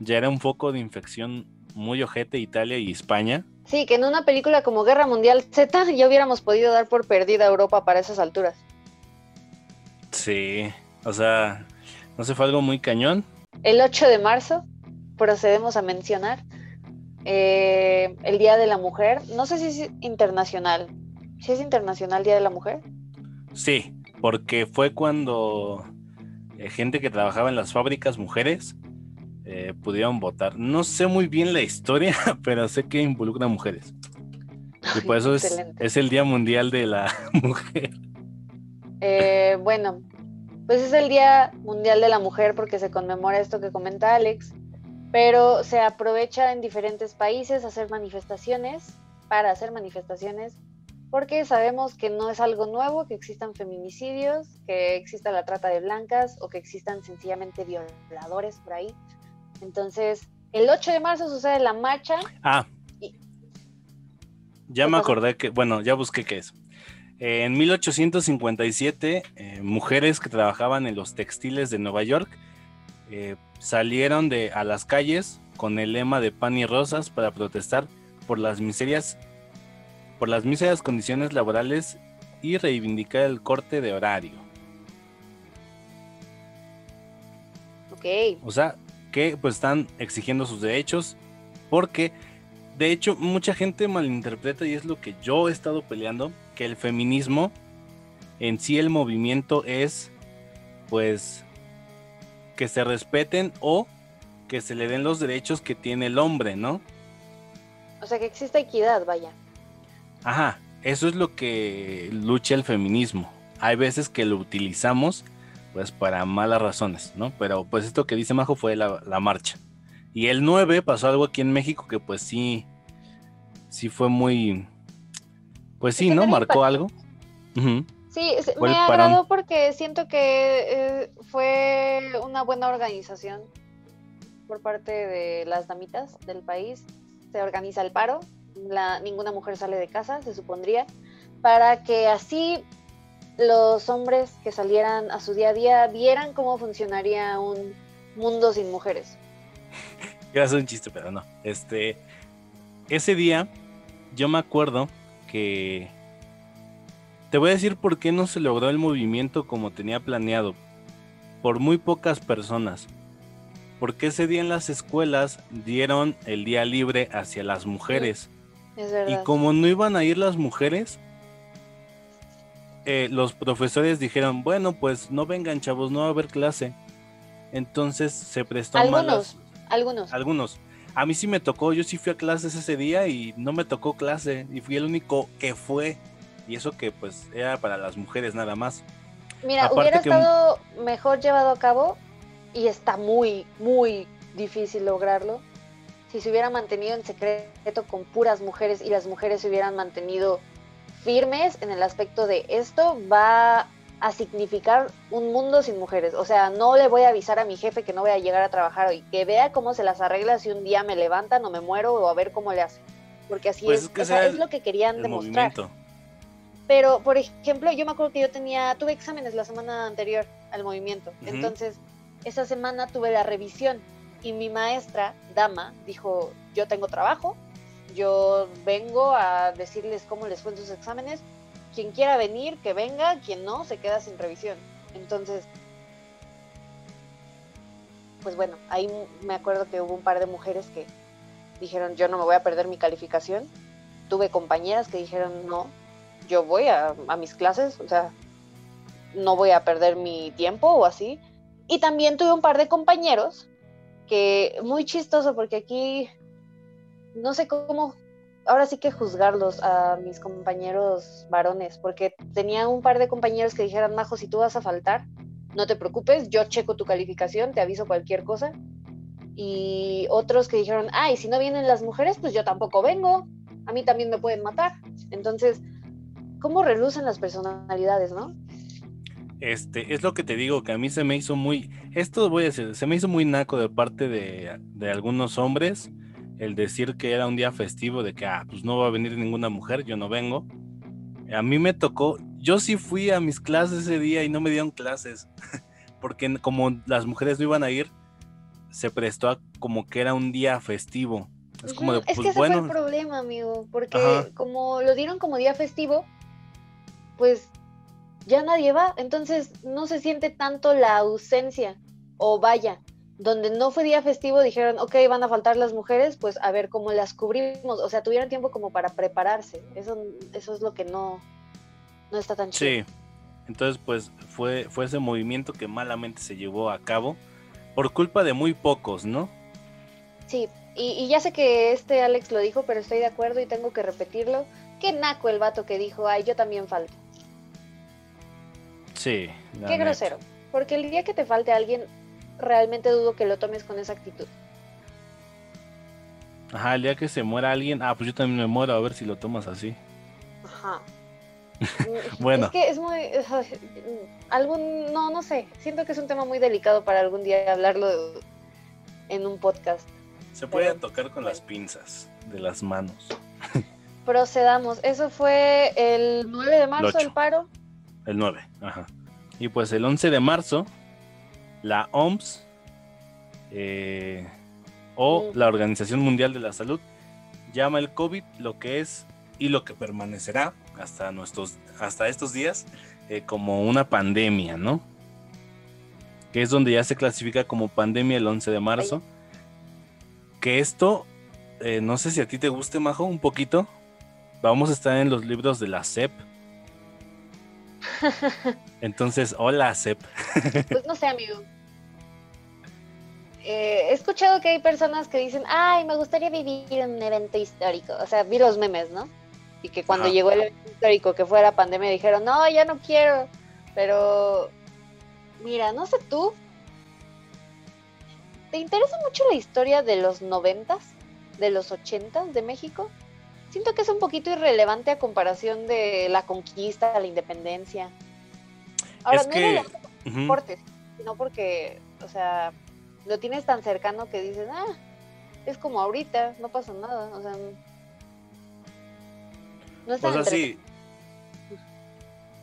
ya era un foco de infección muy ojete, Italia y España. Sí, que en una película como Guerra Mundial Z ya hubiéramos podido dar por perdida a Europa para esas alturas. Sí, o sea, no sé, fue algo muy cañón. El 8 de marzo procedemos a mencionar eh, el Día de la Mujer. No sé si es internacional. ¿Si es internacional Día de la Mujer? Sí, porque fue cuando eh, gente que trabajaba en las fábricas, mujeres, eh, pudieron votar. No sé muy bien la historia, pero sé que involucra a mujeres. Y por eso es, es el Día Mundial de la Mujer. Eh, bueno, pues es el Día Mundial de la Mujer porque se conmemora esto que comenta Alex, pero se aprovecha en diferentes países hacer manifestaciones, para hacer manifestaciones, porque sabemos que no es algo nuevo, que existan feminicidios, que exista la trata de blancas o que existan sencillamente violadores por ahí. Entonces, el 8 de marzo sucede la marcha. Ah, Y- ya ¿Qué me acordé que, bueno, ya busqué qué es. Eh, en 1857, eh, mujeres que trabajaban en los textiles de Nueva York eh, salieron de, a las calles con el lema de pan y rosas para protestar por las miserias, por las míseras condiciones laborales y reivindicar el corte de horario. Ok, O sea, que pues están exigiendo sus derechos porque de hecho mucha gente malinterpreta y es lo que yo he estado peleando, que el feminismo en sí el movimiento es pues que se respeten o que se le den los derechos que tiene el hombre, ¿no? o sea que exista equidad, vaya. Ajá, eso es lo que lucha el feminismo. Hay veces que lo utilizamos pues para malas razones, ¿no? Pero pues esto que dice Majo fue la, la marcha. Y el 9 pasó algo aquí en México que pues sí, sí fue muy, pues sí, ¿no? Marcó algo. Sí, me parón. agradó porque siento que eh, fue una buena organización por parte de las damitas del país. Se organiza el paro, la, ninguna mujer sale de casa, se supondría, para que así los hombres que salieran a su día a día vieran cómo funcionaría un mundo sin mujeres. Iba a ser un chiste, pero no. Este, ese día, yo me acuerdo que te voy a decir por qué no se logró el movimiento como tenía planeado. Por muy pocas personas. Porque ese día en las escuelas dieron el día libre hacia las mujeres. Es Y como no iban a ir las mujeres, eh, los profesores dijeron, bueno, pues no vengan chavos, no va a haber clase. Entonces se prestó Algunos. malas- Algunos. algunos. A mí sí me tocó, yo sí fui a clases ese día y no me tocó clase y fui el único que fue. Y eso que pues era para las mujeres nada más. Mira, Aparte hubiera que- estado mejor llevado a cabo y está muy, muy difícil lograrlo si se hubiera mantenido en secreto con puras mujeres y las mujeres se hubieran mantenido firmes en el aspecto de esto va a significar un mundo sin mujeres. O sea, no le voy a avisar a mi jefe que no voy a llegar a trabajar hoy, que vea cómo se las arregla si un día me levantan o me muero o a ver cómo le hace. Porque así Pues es, es que o sea, sea es lo que querían demostrar. movimiento. Pero, por ejemplo, yo me acuerdo que yo tenía, tuve exámenes la semana anterior al movimiento. Entonces, esa semana tuve la revisión y mi maestra, Dama, dijo, yo tengo trabajo, yo vengo a decirles cómo les fue en sus exámenes. Quien quiera venir, que venga, quien no, se queda sin revisión. Entonces, pues bueno, ahí me acuerdo que hubo un par de mujeres que dijeron, yo no me voy a perder mi calificación. Tuve compañeras que dijeron, no, yo voy a, mis clases, o sea, no voy a perder mi tiempo o así. Y también tuve un par de compañeros que, muy chistoso, porque aquí no sé cómo, ahora sí que juzgarlos a mis compañeros varones, porque tenía un par de compañeros que dijeron, Majo, si tú vas a faltar, no te preocupes, yo checo tu calificación, te aviso cualquier cosa. Y otros que dijeron, ay, si no vienen las mujeres, pues yo tampoco vengo, a mí también me pueden matar. Entonces, ¿cómo relucen las personalidades, no? Este, es lo que te digo, que a mí se me hizo muy, esto voy a decir, se me hizo muy naco de parte de, de algunos hombres el decir que era un día festivo, de que, ah, pues no va a venir ninguna mujer, yo no vengo. A mí me tocó, yo sí fui a mis clases ese día y no me dieron clases, porque como las mujeres no iban a ir, se prestó a como que era un día festivo. Es como de, Ujú, es pues que ese bueno, fue el problema, amigo, porque Ajá. como lo dieron como día festivo, pues ya nadie va, entonces no se siente tanto la ausencia, o vaya, donde no fue día festivo dijeron, ok, van a faltar las mujeres, pues a ver cómo las cubrimos, o sea, tuvieron tiempo como para prepararse, eso, eso es lo que no, no está tan chido. Sí. Entonces, pues fue, fue ese movimiento que malamente se llevó a cabo por culpa de muy pocos, ¿no? Sí, y, y ya sé que este Alex lo dijo, pero estoy de acuerdo y tengo que repetirlo, qué naco el vato que dijo, ay, yo también falto. Sí. Qué neta. grosero. Porque el día que te falte alguien, realmente dudo que lo tomes con esa actitud. Ajá, el día que se muera alguien, ah, pues yo también me muero, a ver si lo tomas así. Ajá. Bueno. Es que es muy. Algún. No, no sé. Siento que es un tema muy delicado para algún día hablarlo en un podcast. Se puede Pero, tocar con las pinzas de las manos. Procedamos. Eso fue el 9 de marzo, ocho. el paro. El 9, ajá. Y pues el 11 de marzo, la OMS eh, o Mm. la Organización Mundial de la Salud llama el COVID lo que es y lo que permanecerá hasta, nuestros, hasta estos días eh, como una pandemia, ¿no? Que es donde ya se clasifica como pandemia el 11 de marzo. Que esto, eh, no sé si a ti te guste, Majo, un poquito. Vamos a estar en los libros de la SEP. Entonces, hola SEP. Pues no sé, amigo. Eh, he escuchado que hay personas que dicen, ay, me gustaría vivir en un evento histórico. O sea, vi los memes, ¿no? Y que cuando Ajá. llegó el evento histórico, que fue la pandemia, dijeron, no, ya no quiero. Pero, mira, no sé tú. ¿Te interesa mucho la historia de los noventas, de los ochentas de México? Siento que es un poquito irrelevante a comparación de la conquista, la independencia. Ahora, es no que... deportes, sino porque, o sea, lo tienes tan cercano que dices, ah, es como ahorita, no pasa nada, o sea, no es tan O sea, entre- sí.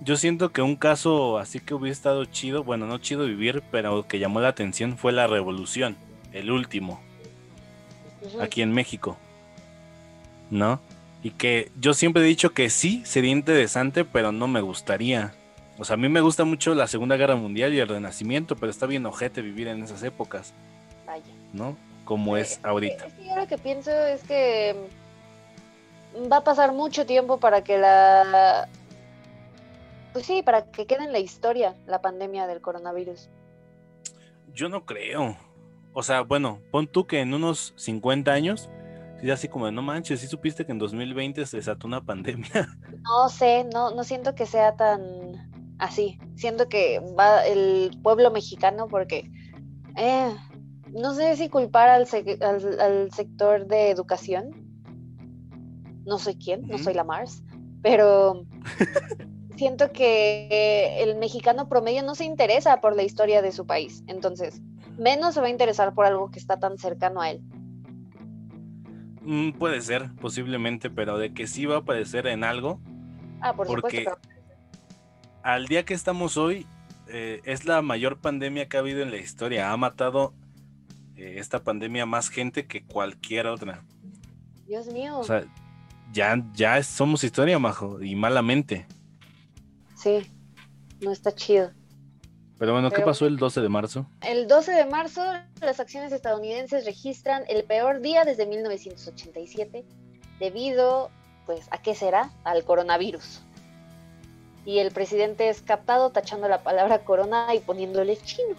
Yo siento que un caso así que hubiera estado chido, bueno, no chido vivir, pero que llamó la atención fue la revolución, el último, aquí en México. ¿No? Y que yo siempre he dicho que sí, sería interesante, pero no me gustaría. O sea, a mí me gusta mucho la Segunda Guerra Mundial y el Renacimiento, pero está bien ojete vivir en esas épocas, Vaya. ¿no? Como es ahorita. Es que yo lo que pienso es que mm, va a pasar mucho tiempo para que la... Pues sí, para que quede en la historia la pandemia del coronavirus. Yo no creo. O sea, bueno, pon tú que en unos 50 años, sí, así como de, no manches, sí supiste que en 2020 se desató una pandemia. No sé, no, no siento que sea tan así. Siento que va el pueblo mexicano porque eh, no sé si culpar al, sec- al- al sector de educación. No soy quién, no soy la Mars, pero siento que el mexicano promedio no se interesa por la historia de su país. Entonces, menos se va a interesar por algo que está tan cercano a él. Mm, puede ser, posiblemente, pero de que sí va a aparecer en algo, Ah, por Porque- supuesto. Al día que estamos hoy, eh, es la mayor pandemia que ha habido en la historia. Ha matado eh, esta pandemia más gente que cualquier otra. Dios mío. O sea, ya, ya somos historia, majo, y malamente. sí, no está chido. Pero bueno, ¿qué Pero- pasó el 12 de marzo? El 12 de marzo, las acciones estadounidenses registran el peor día desde 1987 debido, pues, ¿a qué será? Al coronavirus. Y el presidente es captado tachando la palabra corona y poniéndole chino.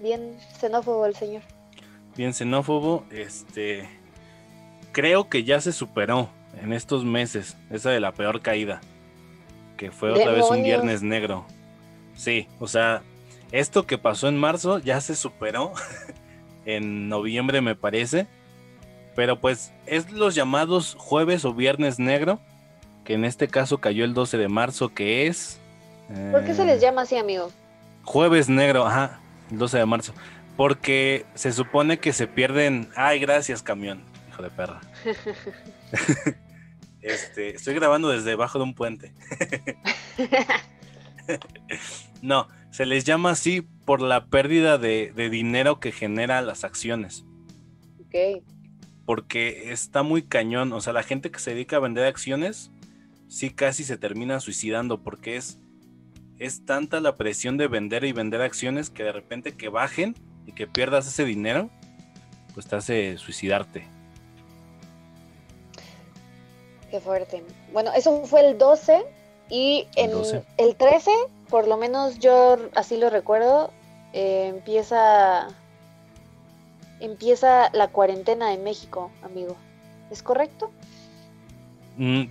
Bien xenófobo el señor. Bien xenófobo, este... Creo que ya se superó en estos meses esa de la peor caída. Que fue otra vez un viernes negro. Sí, o sea, esto que pasó en marzo ya se superó en noviembre me parece. Pero pues es los llamados jueves o viernes negro, que en este caso cayó el 12 de marzo, que es... ¿Por qué se eh, les llama así, amigo? Jueves negro, ajá, el 12 de marzo. Porque se supone que se pierden... Ay, gracias, camión, hijo de perra. Este, estoy grabando desde debajo de un puente. No, se les llama así por la pérdida de, de dinero que genera las acciones. ok. Porque está muy cañón. O sea, la gente que se dedica a vender acciones, sí casi se termina suicidando. Porque es, es tanta la presión de vender y vender acciones que de repente que bajen y que pierdas ese dinero, pues te hace suicidarte. Qué fuerte. Bueno, eso fue el 12 y en 12. el 13, por lo menos yo así lo recuerdo, eh, empieza empieza la cuarentena en México, amigo. ¿Es correcto? Mm,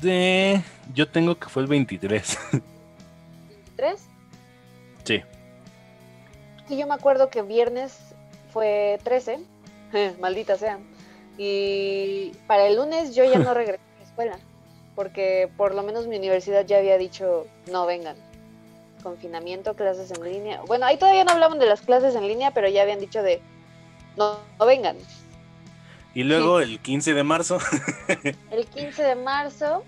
de, yo tengo que fue el 23. ¿Tres? sí. Sí, yo me acuerdo que viernes fue 13, maldita sea. Y para el lunes yo ya no regresé a la escuela, porque por lo menos mi universidad ya había dicho, no vengan. Confinamiento, clases en línea. Bueno, ahí todavía no hablaban de las clases en línea, pero ya habían dicho de, no, no vengan. Y luego el 15 de marzo El 15 de marzo,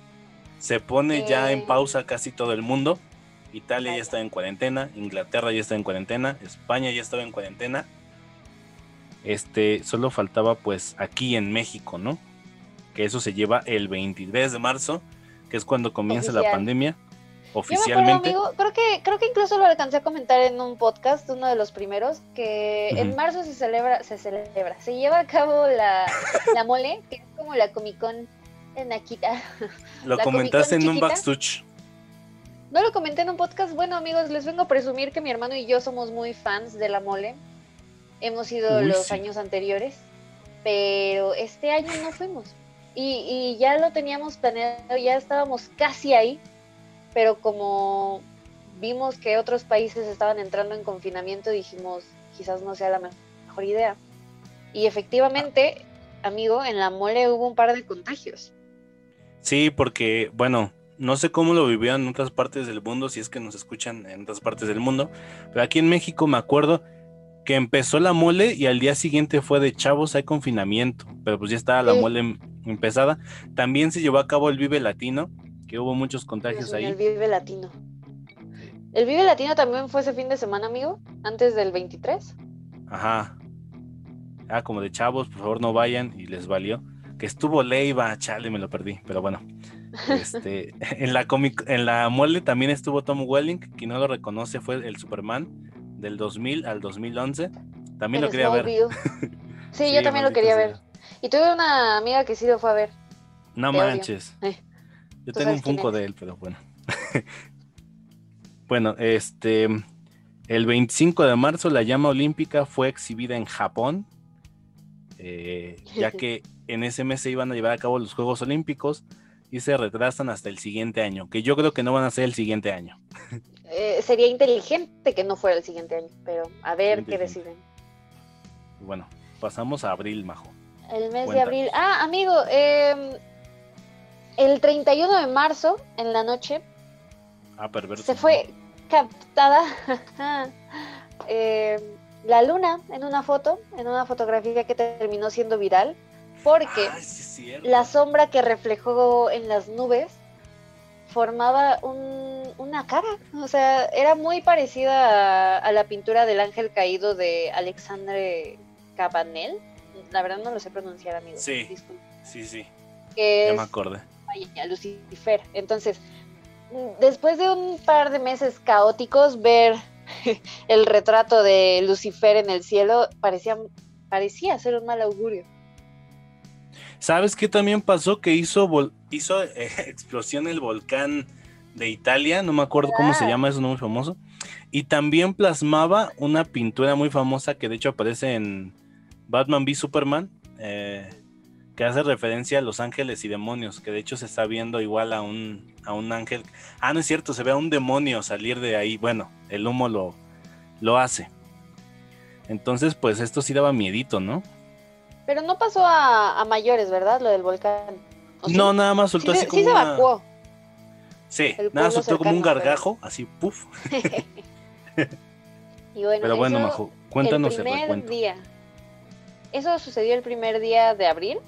se pone ya en Eh. pausa casi todo el mundo. Italia ya está en cuarentena, Inglaterra ya está en cuarentena, España ya estaba en cuarentena. Este, solo faltaba pues aquí en México, ¿no? Que eso se lleva el 23 de marzo, que es cuando comienza la Oficial. Pandemia yo me acuerdo, oficialmente. amigo, creo que, creo que incluso lo alcancé a comentar en un podcast, uno de los primeros, que en marzo se celebra, se celebra, se lleva a cabo la, la mole, que es como la Comic Con en Akita. Lo la comentaste en un backstage. No lo comenté en un podcast, bueno amigos, les vengo a presumir que mi hermano y yo somos muy fans de la mole. Hemos ido Uy, los sí. años anteriores, pero este año no fuimos. Y, y ya lo teníamos planeado, ya estábamos casi ahí, pero como vimos que otros países estaban entrando en confinamiento, dijimos, quizás no sea la me- mejor idea. Y efectivamente, amigo, en la mole hubo un par de contagios. Sí, porque, bueno, no sé cómo lo vivían en otras partes del mundo, si es que nos escuchan en otras partes del mundo, pero aquí en México me acuerdo que empezó la mole y al día siguiente fue de chavos, hay confinamiento, pero pues ya estaba la Sí. mole em- empezada. También se llevó a cabo el Vive Latino, que hubo muchos contagios ahí. El Vive Latino. ¿El Vive Latino también fue ese fin de semana, amigo? Antes del 23. Ajá. Ah, como de chavos, por favor no vayan y les valió. Que estuvo Leiva, chale, me lo perdí, pero bueno. Este, en la comic, en la mole también estuvo Tom Welling, quien no lo reconoce fue el Superman del 2000 al 2011. También lo quería ver. Sí, Sí, yo también lo quería sea. ver. Y tuve una amiga que sí lo fue a ver. No Te manches. Eh, Yo tengo un Funko de él, pero bueno. bueno, este el 25 de marzo la llama olímpica fue exhibida en Japón, eh, ya que en ese mes se iban a llevar a cabo los Juegos Olímpicos y se retrasan hasta el siguiente año, que yo creo que no van a ser el siguiente año. Eh, sería inteligente que no fuera el siguiente año, pero a ver qué deciden. Bueno, pasamos a abril, Majo. El mes de abril. Ah, amigo, em, el 31 de marzo, en la noche, Ah, perverso. se fue captada em, la luna en una foto, en una fotografía que terminó siendo viral, porque sí cierto. la sombra que reflejó en las nubes formaba un- una cara. O sea, era muy parecida a, a la pintura del ángel caído de Alexandre Cabanel. La verdad no lo sé pronunciar, amigo. Sí. Sí, sí, Que ya es me acordé. Vaya, Lucifer. Entonces, después de un par de meses caóticos, ver el retrato de Lucifer en el cielo parecía, parecía ser un mal augurio. ¿Sabes qué también pasó? Que hizo, vol- hizo eh, explosión el volcán de Italia, no me acuerdo cómo se llama, es muy famoso. Y también plasmaba una pintura muy famosa que de hecho aparece en Batman v Superman, eh, que hace referencia a los ángeles y demonios, que de hecho se está viendo igual a un, a un ángel. Ah, no es cierto, se ve a un demonio salir de ahí. Bueno, el humo lo, lo hace. Entonces, pues esto sí daba miedito, ¿no? Pero no pasó a, a mayores, ¿verdad? Lo del volcán. No, nada más soltó así como sí se una- evacuó. Sí, El nada, soltó como un pero- gargajo, así, puf. y bueno, Pero bueno, Majo, cuéntanos el primer día. Eso sucedió el primer día de abril.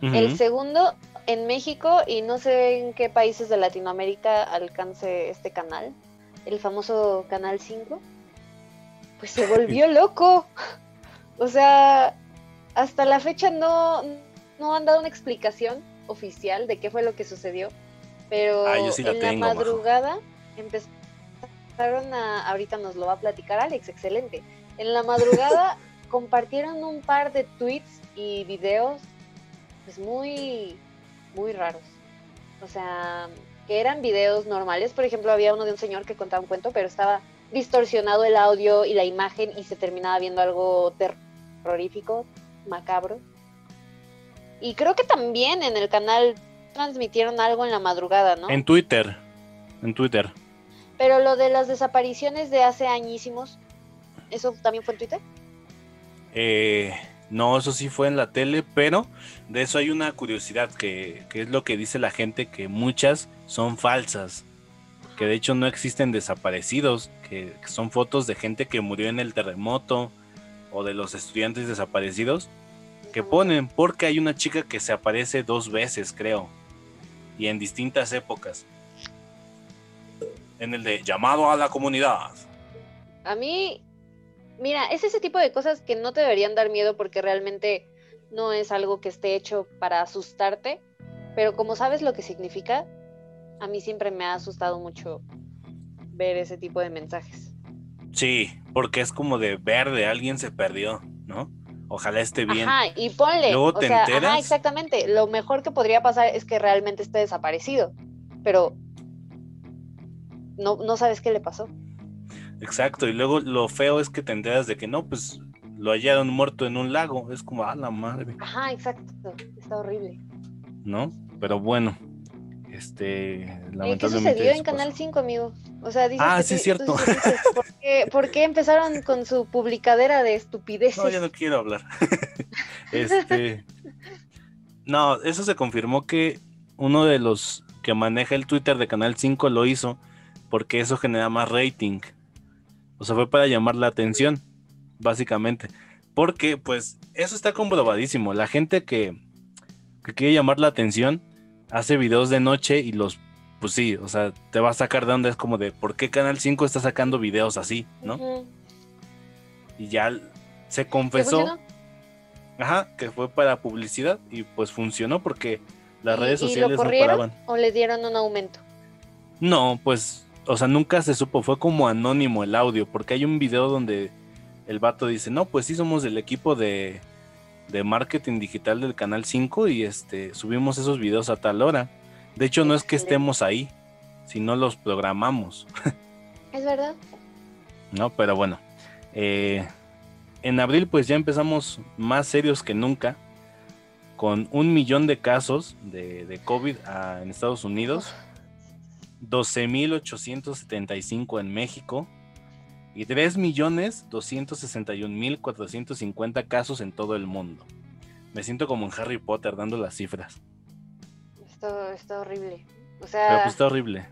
El segundo en México y no sé en qué países de Latinoamérica alcance este canal, el famoso Canal 5, pues se volvió loco. O sea, hasta la fecha no, no han dado una explicación oficial de qué fue lo que sucedió, pero Ah, yo sí la en tengo, la Majo. madrugada empezaron a, ahorita nos lo va a platicar Alex, excelente. En la madrugada compartieron un par de tweets y videos pues muy, muy raros. O sea, que eran videos normales. Por ejemplo, había uno de un señor que contaba un cuento, pero estaba distorsionado el audio y la imagen y se terminaba viendo algo terrorífico, macabro. Y creo que también en el canal transmitieron algo en la madrugada, ¿no? En Twitter, en Twitter. Pero lo de las desapariciones de hace añísimos, ¿eso también fue en Twitter? Eh, no, eso sí fue en la tele, pero de eso hay una curiosidad que, que es lo que dice la gente, que muchas son falsas, que de hecho no existen desaparecidos, que, que son fotos de gente que murió en el terremoto o de los estudiantes desaparecidos que ponen, porque hay una chica que se aparece dos veces, creo, y en distintas épocas. En el de llamado a la comunidad. A mí, mira, es ese tipo de cosas que no te deberían dar miedo porque realmente no es algo que esté hecho para asustarte, pero como sabes lo que significa, a mí siempre me ha asustado mucho ver ese tipo de mensajes. Sí, porque es como de verde, alguien se perdió, ¿no? Ojalá esté bien. Ajá, y ponle, Luego o te sea, enteras. ajá, exactamente, lo mejor que podría pasar es que realmente esté desaparecido, pero no, no sabes qué le pasó. Exacto, y luego lo feo es que te enteras de que no, pues lo hallaron muerto en un lago. Es como, a la madre, Ajá, exacto, está horrible. ¿no? Pero bueno, este, Eh, ¿Qué lamentablemente. sucedió en. Canal 5, amigo? O sea, dices Ah, que sí, es cierto. tú sí dices, ¿por, qué, por qué empezaron con su publicadera de estupideces? No, ya no quiero hablar. este. No, eso se confirmó que uno de los que maneja el Twitter de Canal 5 lo hizo porque eso genera más rating. O sea, fue para llamar la atención, básicamente. Porque, pues, eso está comprobadísimo. La gente que, que quiere llamar la atención hace videos de noche y los, pues sí, o sea, te va a sacar de onda. Es como de, ¿por qué Canal 5 está sacando videos así, no? Y ya se ¿Qué confesó. Ajá, que fue para publicidad y pues funcionó porque las ¿Y- redes y lo sociales no paraban. ¿O le dieron un aumento? No, pues, o sea, nunca se supo, fue como anónimo el audio, porque hay un video donde el vato dice, no, pues sí somos del equipo de, de marketing digital del Canal 5 y este subimos esos videos a tal hora. De hecho, no es que estemos ahí, sino los programamos, ¿Es verdad? ¿no? Pero bueno, eh, en abril pues ya empezamos más serios que nunca, con un millón de casos de, de COVID en Estados Unidos. 12.875 en México y 3.261.450 casos en todo el mundo. Me siento como en Harry Potter dando las cifras. Esto está horrible. O Pero sea, pues está horrible.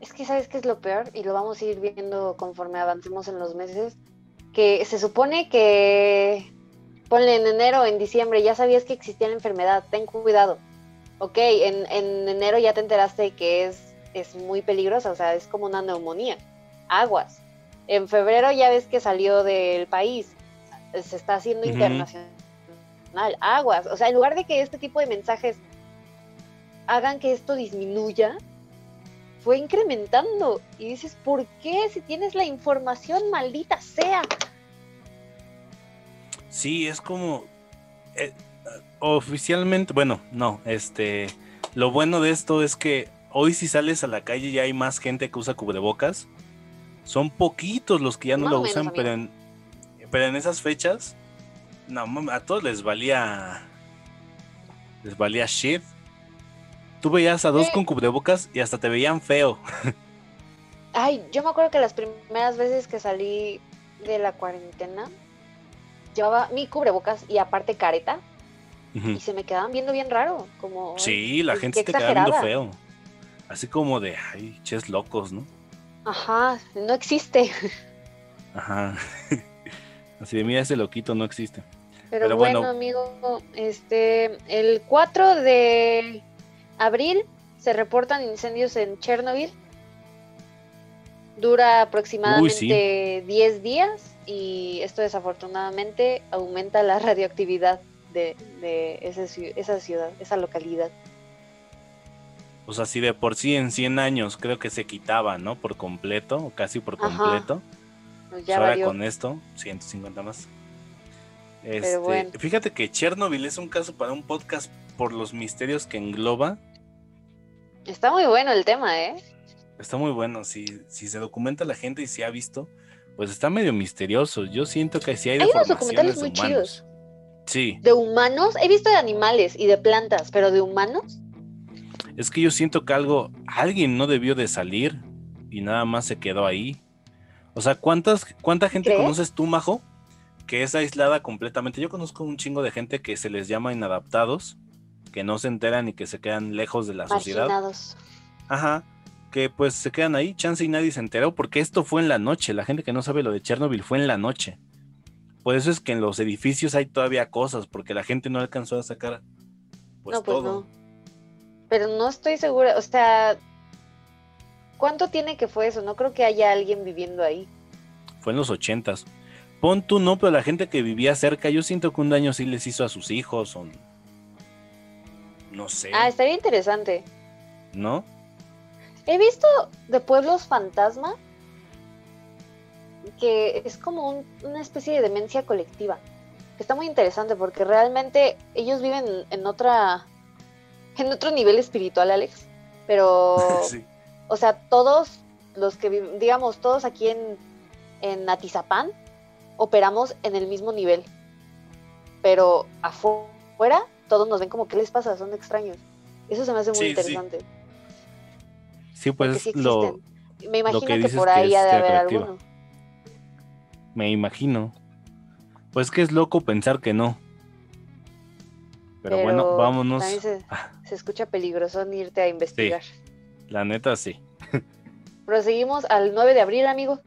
es que sabes qué es lo peor y lo vamos a ir viendo conforme avancemos en los meses. Que se supone que ponle en enero en diciembre ya sabías que existía la enfermedad, ten cuidado. Ok, en, en enero ya te enteraste que es, es muy peligrosa, o sea, es como una neumonía. Aguas. En febrero ya ves que salió del país, se está haciendo internacional. Aguas. O sea, en lugar de que este tipo de mensajes hagan que esto disminuya, fue incrementando. Y dices, ¿por qué? Si tienes la información, maldita sea. Sí, es como eh, oficialmente, bueno, no, este, lo bueno de esto es que hoy si sales a la calle ya hay más gente que usa cubrebocas. Son poquitos los que ya no Más lo menos, usan, pero en, pero en esas fechas, no, a todos les valía, les valía shit. Tú veías a dos con cubrebocas y hasta te veían feo. Ay, yo me acuerdo que las primeras veces que salí de la cuarentena, llevaba mi cubrebocas y aparte careta, y se me quedaban viendo bien raro. Como, Sí, la pues, gente se te queda viendo feo. Así como de, ay, ches locos, ¿no? Ajá, no existe. Ajá. Así de, mira, ese loquito no existe. Pero, Pero bueno, bueno. amigo, este, el 4 de abril se reportan incendios en Chernobyl. Dura aproximadamente 10 días y esto desafortunadamente aumenta la radioactividad de, de ese ciu- esa ciudad, esa localidad. O sea, si de por sí en 100 años creo que se quitaba, ¿no? Por completo, o casi por completo. Pues Pues ya ahora con esto, 150 más. Este, bueno. Fíjate que Chernobyl es un caso para un podcast por los misterios que engloba. Está muy bueno el tema, ¿eh? Está muy bueno. Si, si se documenta la gente y se ha visto, pues está medio misterioso. Yo siento que sí hay Hay unos documentales muy humanos. Sí, De humanos, he visto de animales y de plantas, pero de humanos, es que yo siento que algo, alguien no debió de salir y nada más se quedó ahí. O sea, ¿cuántas, ¿cuánta gente ¿Crees? conoces tú, Majo? Que es aislada completamente. Yo conozco un chingo de gente que se les llama inadaptados, que no se enteran y que se quedan lejos de la sociedad. marginados. Ajá. Que pues se quedan ahí, chance y nadie se enteró, porque esto fue en la noche. La gente que no sabe lo de Chernobyl fue en la noche. Por eso es que en los edificios hay todavía cosas, porque la gente no alcanzó a sacar pues no, pues todo. no. Pero no estoy segura, o sea, ¿cuánto tiene que fue eso? No creo que haya alguien viviendo ahí. Fue en los ochentas. Pon tú no, pero la gente que vivía cerca, yo siento que un daño sí les hizo a sus hijos, o no sé, Ah, estaría interesante. ¿no? He visto de pueblos fantasma que es como un- una especie de demencia colectiva. Que está muy interesante porque realmente ellos viven en otra en otro nivel espiritual, Alex. Pero sí. o sea, todos los que viven, digamos, todos aquí en, en Atizapán operamos en el mismo nivel. Pero afuera, todos nos ven como, ¿qué les pasa? Son extraños. Eso se me hace muy Sí, interesante. Sí, pues sí lo. Me imagino que que, dices por que ahí ha de es haber atractiva. alguno. me imagino. Pues que es loco pensar que no. Pero, bueno, vámonos. se, Ah, se escucha peligroso irte a investigar. La neta sí. Proseguimos al 9 de abril, amigo.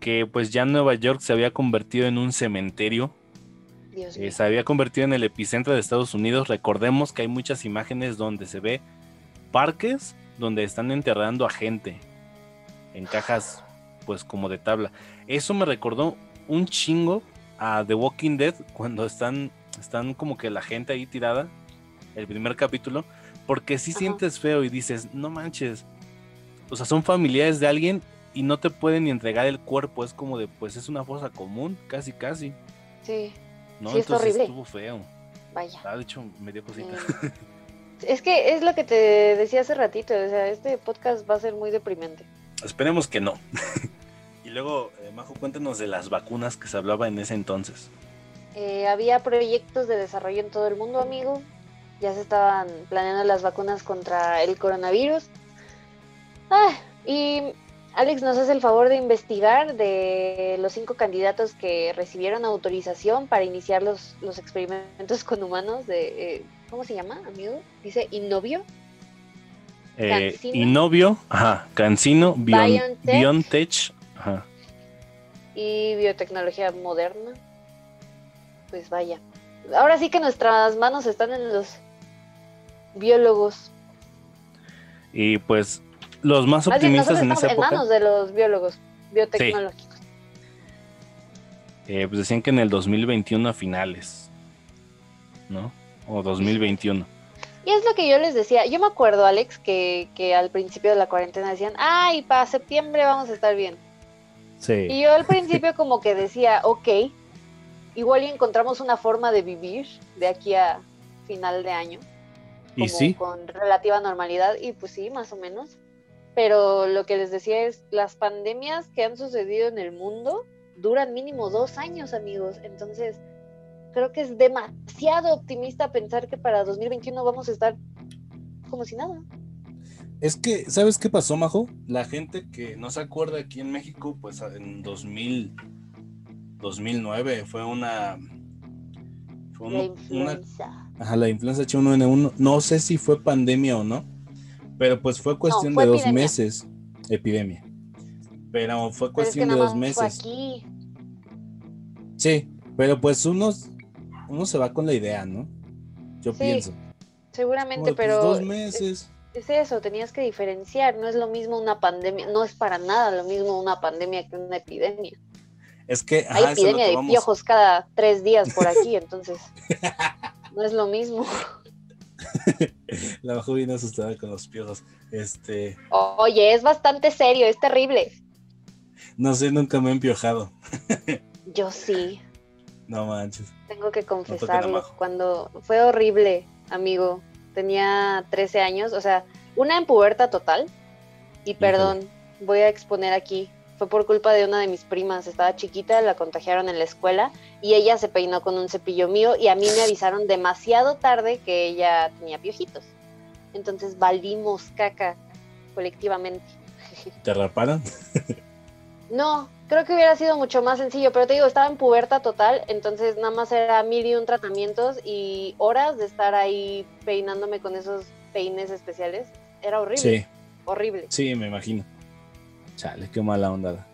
Que pues ya Nueva York se había convertido en un cementerio. Dios eh, mío. se había convertido en el epicentro de Estados Unidos. Recordemos que hay muchas imágenes donde se ve parques donde están enterrando a gente en cajas pues como de tabla. Eso me recordó un chingo a The Walking Dead cuando están están como que la gente ahí tirada el primer capítulo porque si sientes feo y dices, "No manches." O sea, son familiares de alguien y no te pueden ni entregar el cuerpo, es como de pues es una fosa común, casi casi, Sí, ¿no? Sí, Entonces horrible. estuvo feo. vaya. Ah, de hecho, me dio cosita. Eh, Es que es lo que te decía hace ratito, o sea, este podcast va a ser muy deprimente. Esperemos que no. y luego, eh, Majo, cuéntanos de las vacunas que se hablaba en ese entonces. Eh, había proyectos de desarrollo en todo el mundo, amigo. Ya se estaban planeando las vacunas contra el coronavirus. Ah, y Alex nos hace el favor de investigar de los cinco candidatos que recibieron autorización para iniciar los, los experimentos con humanos de, eh, ¿cómo se llama, amigo? Dice Innovio. Eh. Innovio, ajá, Cancino, Bion- BioNTech. BioNTech, ajá. y biotecnología moderna. Pues vaya. Ahora sí que nuestras manos están en los biólogos. Y pues los más Más bien, optimistas en esa en época manos de los biólogos biotecnológicos. eh, pues decían que en el 2021 a finales, ¿no? O 2021. Y es lo que yo les decía. Yo me acuerdo, Alex, que, que al principio de la cuarentena decían, ay, para septiembre vamos a estar bien. Y Sí. yo al principio como que decía, ok, igual y encontramos una forma de vivir de aquí a final de año. Y como sí, con relativa normalidad y pues sí, más o menos. Pero lo que les decía es, las pandemias que han sucedido en el mundo duran mínimo dos años, amigos. Entonces, creo que es demasiado optimista pensar que para 2021 vamos a estar como si nada. es que, ¿sabes qué pasó, Majo? La gente que no se acuerda aquí en México, pues en 2000, 2009 fue una... Fue La un- una influenza. Ajá, la influenza H1N1, no sé si fue pandemia o no, pero pues fue cuestión fue de dos meses, epidemia. Pero fue Pero es que cuestión de dos fue meses. aquí. Sí, pero pues uno, uno se va con la idea, ¿no? Yo Sí, pienso. Como Seguramente, pues, pero dos es- meses. es eso, tenías que diferenciar, no es lo mismo una pandemia, no es para nada lo mismo una pandemia que una epidemia. Es que ajá, Hay lo epidemia de vamos- piojos cada tres días por aquí, entonces no es lo mismo. La Majo viene asustada con los piojos. Este, Oye, es bastante serio, es terrible. no sé, nunca me he empiojado. Yo sí, No manches. tengo que confesarlo. Cuando fue horrible, amigo, tenía 13 años, o sea, una en puberta total. Y perdón, voy a exponer aquí. Fue por culpa de una de mis primas. Estaba chiquita, la contagiaron en la escuela y ella se peinó con un cepillo mío y a mí me avisaron demasiado tarde que ella tenía piojitos. Entonces valimos caca colectivamente. ¿Te raparon? No, creo que hubiera sido mucho más sencillo, pero te digo, estaba en puberta total, entonces nada más era mil y un tratamientos y horas de estar ahí peinándome con esos peines especiales. Era horrible, Sí, horrible. sí, me imagino. Chale, qué mala onda.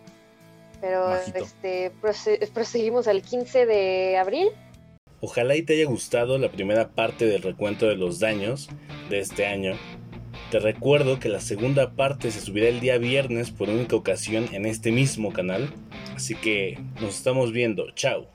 Pero Majito. este prose- proseguimos al 15 de abril. Ojalá y te haya gustado la primera parte del recuento de los daños de este año. Te recuerdo que la segunda parte se subirá el día viernes por única ocasión en este mismo canal. Así que nos estamos viendo. Chao.